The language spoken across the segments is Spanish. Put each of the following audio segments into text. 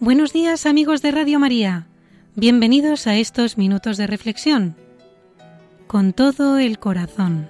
Buenos días amigos de Radio María, bienvenidos a estos minutos de reflexión. Con todo el corazón.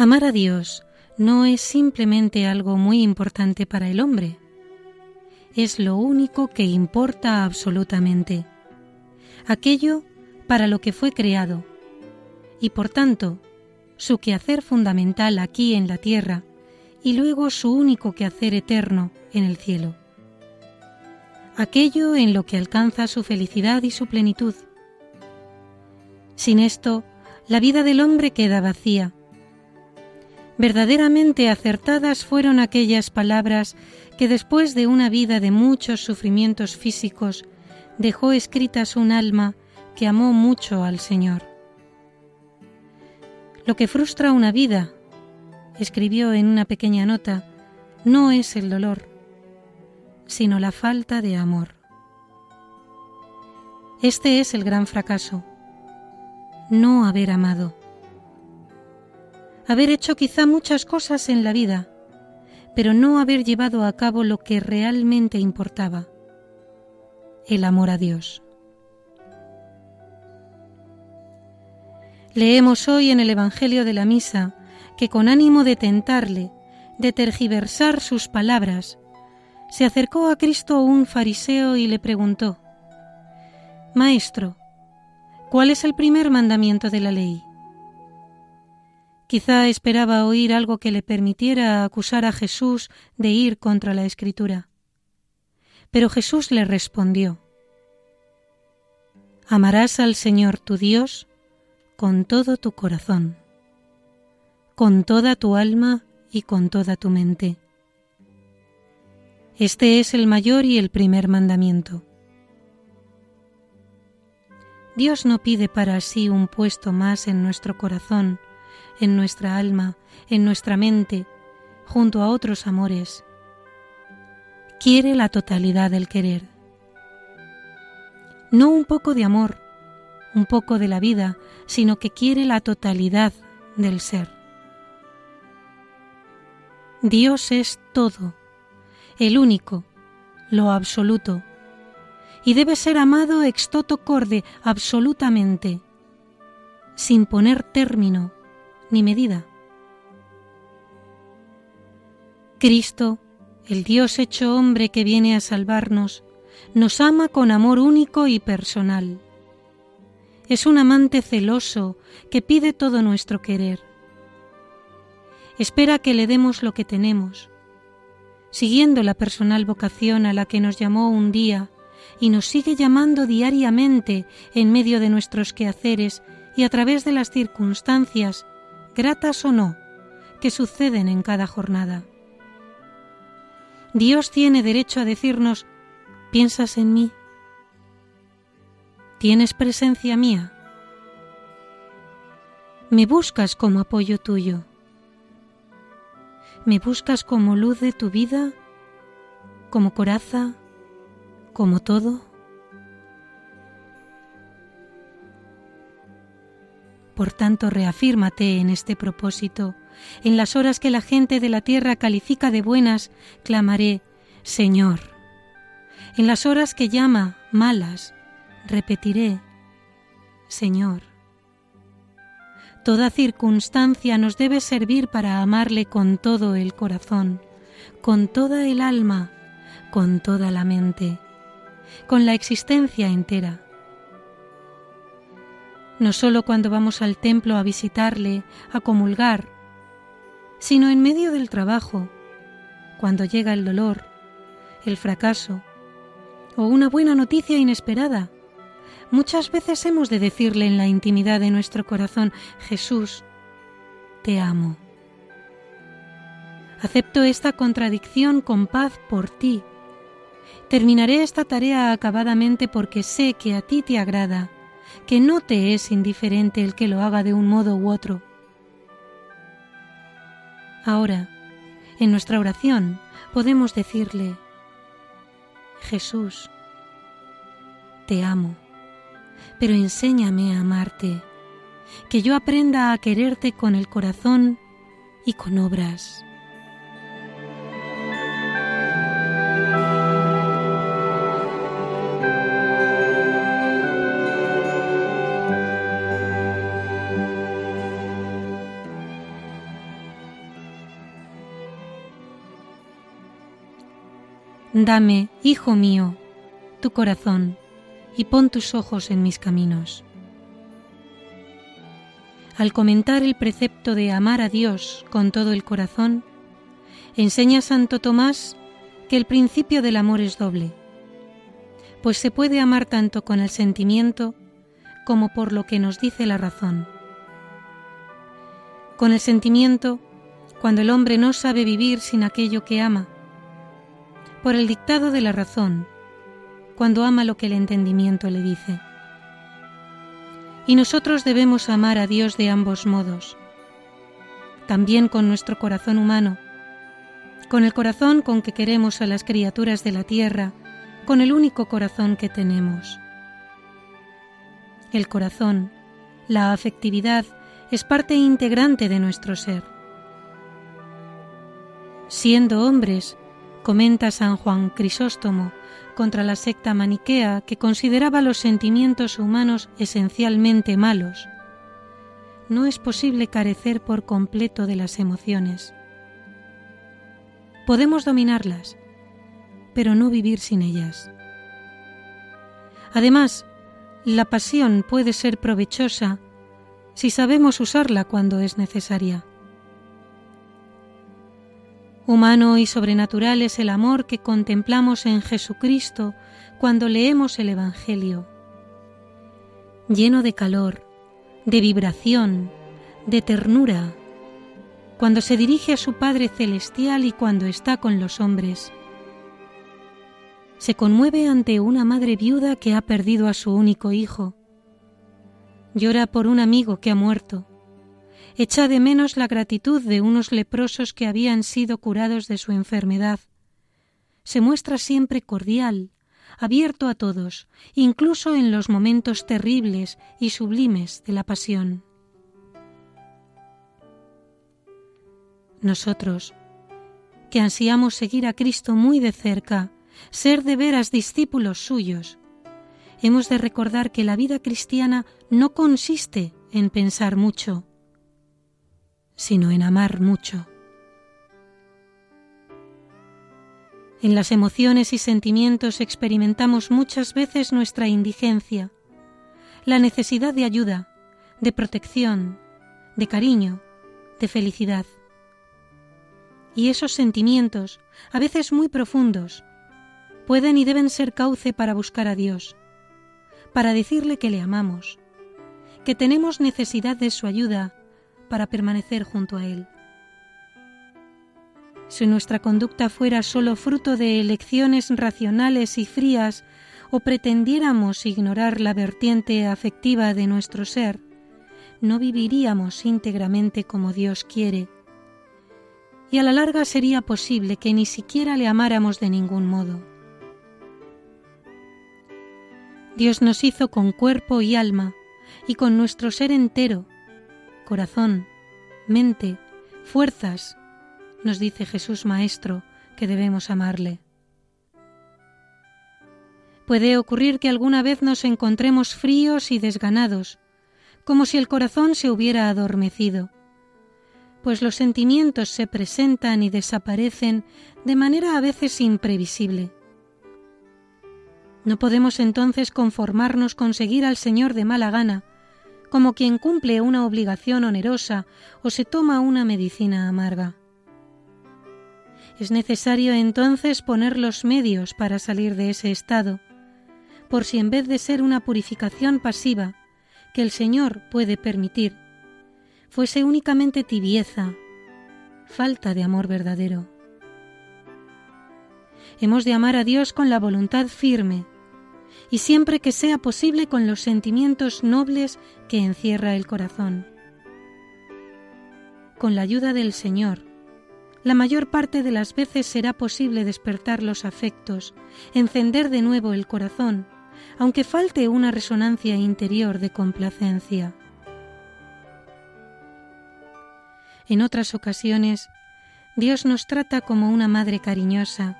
Amar a Dios no es simplemente algo muy importante para el hombre, es lo único que importa absolutamente, aquello para lo que fue creado, y por tanto, su quehacer fundamental aquí en la tierra y luego su único quehacer eterno en el cielo. Aquello en lo que alcanza su felicidad y su plenitud. Sin esto, la vida del hombre queda vacía Verdaderamente acertadas fueron aquellas palabras que después de una vida de muchos sufrimientos físicos dejó escritas un alma que amó mucho al Señor. Lo que frustra una vida, escribió en una pequeña nota, no es el dolor, sino la falta de amor. Este es el gran fracaso, no haber amado haber hecho quizá muchas cosas en la vida, pero no haber llevado a cabo lo que realmente importaba, el amor a Dios. Leemos hoy en el Evangelio de la Misa que con ánimo de tentarle, de tergiversar sus palabras, se acercó a Cristo un fariseo y le preguntó, Maestro, ¿cuál es el primer mandamiento de la ley? Quizá esperaba oír algo que le permitiera acusar a Jesús de ir contra la Escritura. Pero Jesús le respondió, Amarás al Señor tu Dios con todo tu corazón, con toda tu alma y con toda tu mente. Este es el mayor y el primer mandamiento. Dios no pide para sí un puesto más en nuestro corazón, en nuestra alma, en nuestra mente, junto a otros amores. Quiere la totalidad del querer. No un poco de amor, un poco de la vida, sino que quiere la totalidad del ser. Dios es todo, el único, lo absoluto, y debe ser amado ex toto corde absolutamente, sin poner término ni medida. Cristo, el Dios hecho hombre que viene a salvarnos, nos ama con amor único y personal. Es un amante celoso que pide todo nuestro querer. Espera que le demos lo que tenemos, siguiendo la personal vocación a la que nos llamó un día y nos sigue llamando diariamente en medio de nuestros quehaceres y a través de las circunstancias gratas o no, que suceden en cada jornada. Dios tiene derecho a decirnos, ¿piensas en mí? ¿Tienes presencia mía? ¿Me buscas como apoyo tuyo? ¿Me buscas como luz de tu vida? ¿Como coraza? ¿Como todo? Por tanto, reafírmate en este propósito. En las horas que la gente de la tierra califica de buenas, clamaré, Señor. En las horas que llama malas, repetiré, Señor. Toda circunstancia nos debe servir para amarle con todo el corazón, con toda el alma, con toda la mente, con la existencia entera no solo cuando vamos al templo a visitarle, a comulgar, sino en medio del trabajo, cuando llega el dolor, el fracaso o una buena noticia inesperada. Muchas veces hemos de decirle en la intimidad de nuestro corazón, Jesús, te amo. Acepto esta contradicción con paz por ti. Terminaré esta tarea acabadamente porque sé que a ti te agrada que no te es indiferente el que lo haga de un modo u otro. Ahora, en nuestra oración, podemos decirle, Jesús, te amo, pero enséñame a amarte, que yo aprenda a quererte con el corazón y con obras. Dame, Hijo mío, tu corazón, y pon tus ojos en mis caminos. Al comentar el precepto de amar a Dios con todo el corazón, enseña Santo Tomás que el principio del amor es doble, pues se puede amar tanto con el sentimiento como por lo que nos dice la razón. Con el sentimiento, cuando el hombre no sabe vivir sin aquello que ama, por el dictado de la razón, cuando ama lo que el entendimiento le dice. Y nosotros debemos amar a Dios de ambos modos, también con nuestro corazón humano, con el corazón con que queremos a las criaturas de la tierra, con el único corazón que tenemos. El corazón, la afectividad, es parte integrante de nuestro ser. Siendo hombres, comenta San Juan Crisóstomo contra la secta maniquea que consideraba los sentimientos humanos esencialmente malos. No es posible carecer por completo de las emociones. Podemos dominarlas, pero no vivir sin ellas. Además, la pasión puede ser provechosa si sabemos usarla cuando es necesaria. Humano y sobrenatural es el amor que contemplamos en Jesucristo cuando leemos el Evangelio. Lleno de calor, de vibración, de ternura, cuando se dirige a su Padre Celestial y cuando está con los hombres. Se conmueve ante una madre viuda que ha perdido a su único hijo. Llora por un amigo que ha muerto echa de menos la gratitud de unos leprosos que habían sido curados de su enfermedad. Se muestra siempre cordial, abierto a todos, incluso en los momentos terribles y sublimes de la pasión. Nosotros, que ansiamos seguir a Cristo muy de cerca, ser de veras discípulos suyos, hemos de recordar que la vida cristiana no consiste en pensar mucho, sino en amar mucho. En las emociones y sentimientos experimentamos muchas veces nuestra indigencia, la necesidad de ayuda, de protección, de cariño, de felicidad. Y esos sentimientos, a veces muy profundos, pueden y deben ser cauce para buscar a Dios, para decirle que le amamos, que tenemos necesidad de su ayuda para permanecer junto a Él. Si nuestra conducta fuera sólo fruto de elecciones racionales y frías o pretendiéramos ignorar la vertiente afectiva de nuestro ser, no viviríamos íntegramente como Dios quiere, y a la larga sería posible que ni siquiera le amáramos de ningún modo. Dios nos hizo con cuerpo y alma, y con nuestro ser entero, corazón, mente, fuerzas, nos dice Jesús Maestro que debemos amarle. Puede ocurrir que alguna vez nos encontremos fríos y desganados, como si el corazón se hubiera adormecido, pues los sentimientos se presentan y desaparecen de manera a veces imprevisible. No podemos entonces conformarnos con seguir al Señor de mala gana, como quien cumple una obligación onerosa o se toma una medicina amarga. Es necesario entonces poner los medios para salir de ese estado, por si en vez de ser una purificación pasiva que el Señor puede permitir, fuese únicamente tibieza, falta de amor verdadero. Hemos de amar a Dios con la voluntad firme, y siempre que sea posible con los sentimientos nobles que encierra el corazón. Con la ayuda del Señor, la mayor parte de las veces será posible despertar los afectos, encender de nuevo el corazón, aunque falte una resonancia interior de complacencia. En otras ocasiones, Dios nos trata como una madre cariñosa,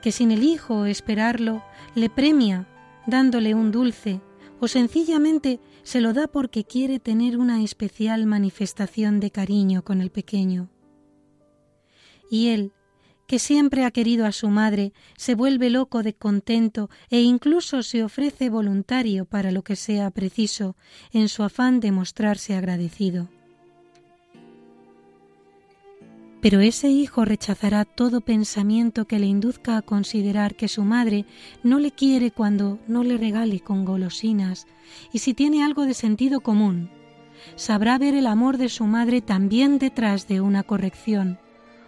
que sin el hijo esperarlo le premia dándole un dulce o sencillamente se lo da porque quiere tener una especial manifestación de cariño con el pequeño. Y él, que siempre ha querido a su madre, se vuelve loco de contento e incluso se ofrece voluntario para lo que sea preciso en su afán de mostrarse agradecido. Pero ese hijo rechazará todo pensamiento que le induzca a considerar que su madre no le quiere cuando no le regale con golosinas, y si tiene algo de sentido común, sabrá ver el amor de su madre también detrás de una corrección,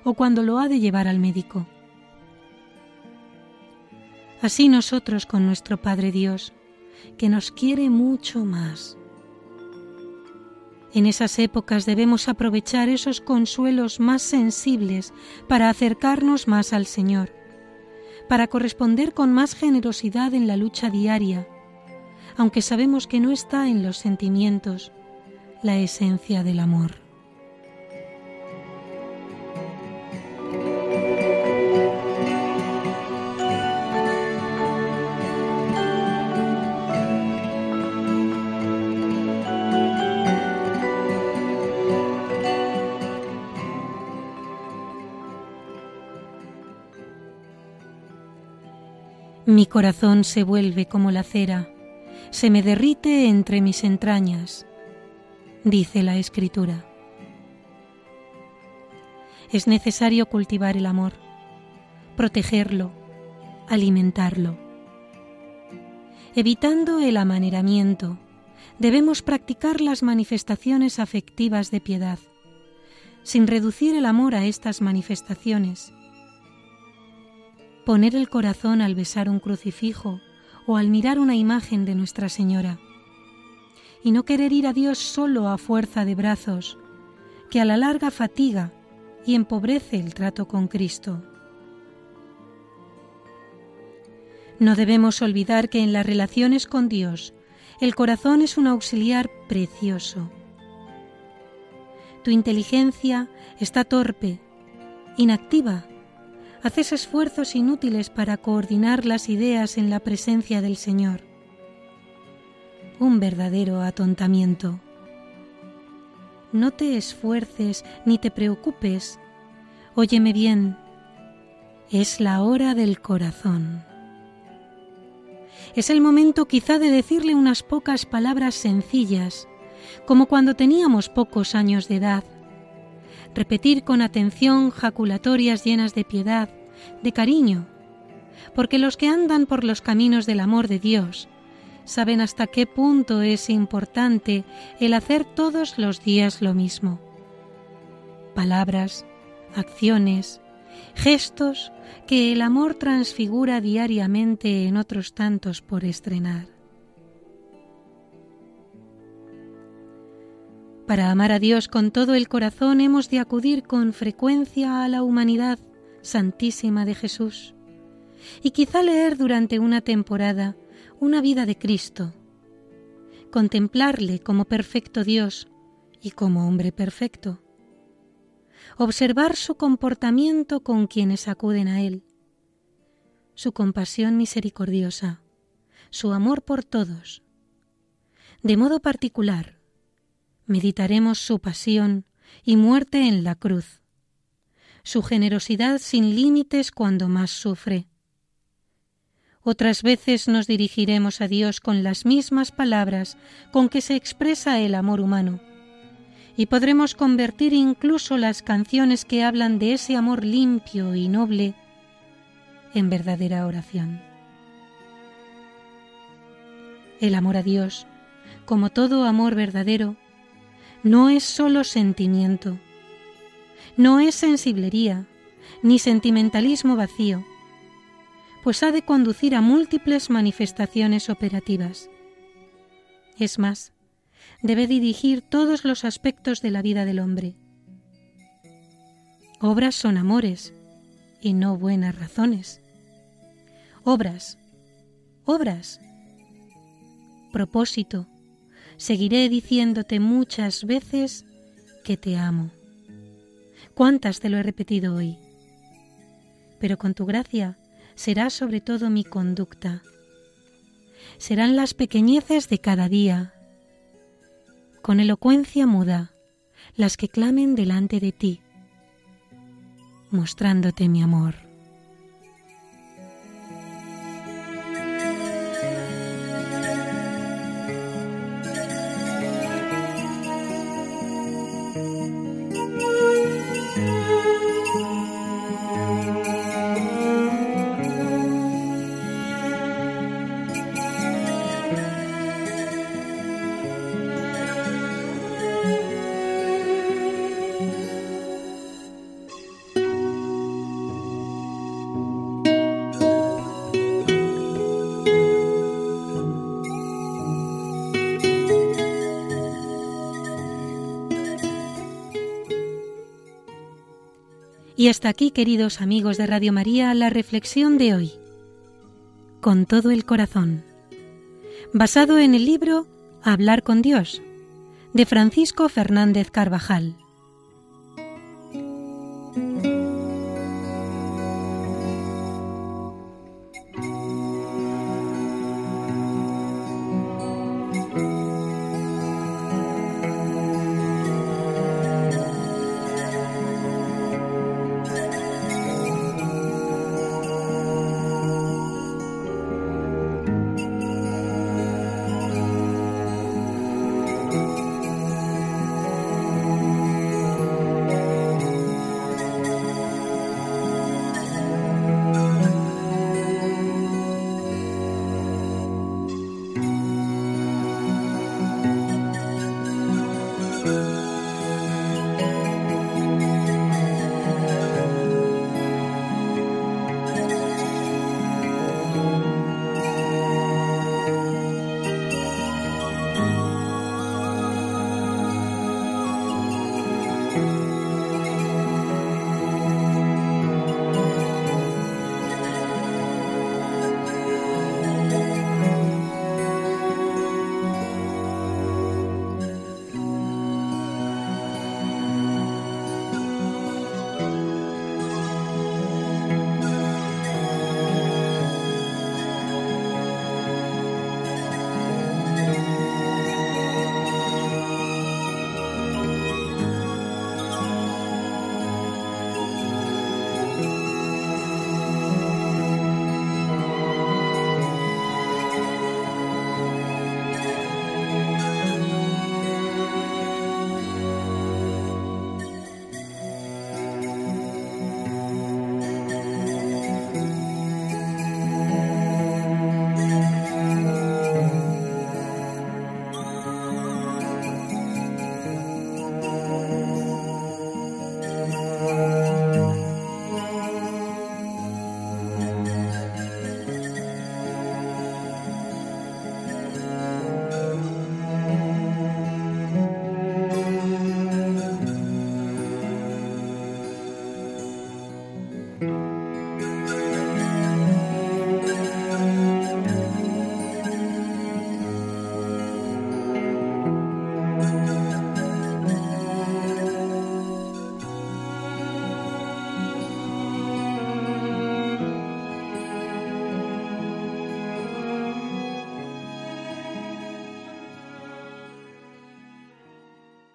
o cuando lo ha de llevar al médico. Así nosotros con nuestro Padre Dios, que nos quiere mucho más en esas épocas debemos aprovechar esos consuelos más sensibles para acercarnos más al Señor, para corresponder con más generosidad en la lucha diaria, aunque sabemos que no está en los sentimientos la esencia del amor. Mi corazón se vuelve como la cera, se me derrite entre mis entrañas, dice la Escritura. Es necesario cultivar el amor, protegerlo, alimentarlo. Evitando el amaneramiento, debemos practicar las manifestaciones afectivas de piedad, sin reducir el amor a estas manifestaciones poner el corazón al besar un crucifijo o al mirar una imagen de Nuestra Señora, y no querer ir a Dios solo a fuerza de brazos, que a la larga fatiga y empobrece el trato con Cristo. No debemos olvidar que en las relaciones con Dios el corazón es un auxiliar precioso. Tu inteligencia está torpe, inactiva haces esfuerzos inútiles para coordinar las ideas en la presencia del Señor. Un verdadero atontamiento. No te esfuerces ni te preocupes. Óyeme bien, es la hora del corazón. Es el momento quizá de decirle unas pocas palabras sencillas, como cuando teníamos pocos años de edad repetir con atención jaculatorias llenas de piedad, de cariño, porque los que andan por los caminos del amor de Dios saben hasta qué punto es importante el hacer todos los días lo mismo. Palabras, acciones, gestos que el amor transfigura diariamente en otros tantos por estrenar. Para amar a Dios con todo el corazón hemos de acudir con frecuencia a la humanidad santísima de Jesús. Y quizá leer durante una temporada una vida de Cristo, contemplarle como perfecto Dios y como hombre perfecto, observar su comportamiento con quienes acuden a Él, su compasión misericordiosa, su amor por todos, de modo particular, meditaremos su pasión y muerte en la cruz, su generosidad sin límites cuando más sufre. Otras veces nos dirigiremos a Dios con las mismas palabras con que se expresa el amor humano, y podremos convertir incluso las canciones que hablan de ese amor limpio y noble en verdadera oración. El amor a Dios, como todo amor verdadero, no es solo sentimiento, no es sensiblería, ni sentimentalismo vacío, pues ha de conducir a múltiples manifestaciones operativas. Es más, debe dirigir todos los aspectos de la vida del hombre. Obras son amores y no buenas razones. Obras, obras. Propósito, seguiré diciéndote muchas veces que te amo. ¿Cuántas te lo he repetido hoy? Pero con tu gracia será sobre todo mi conducta. Serán las pequeñeces de cada día, con elocuencia muda, las que clamen delante de ti, mostrándote mi amor. Y hasta aquí, queridos amigos de Radio María, la reflexión de hoy. Con todo el corazón. Basado en el libro Hablar con Dios, de Francisco Fernández Carvajal.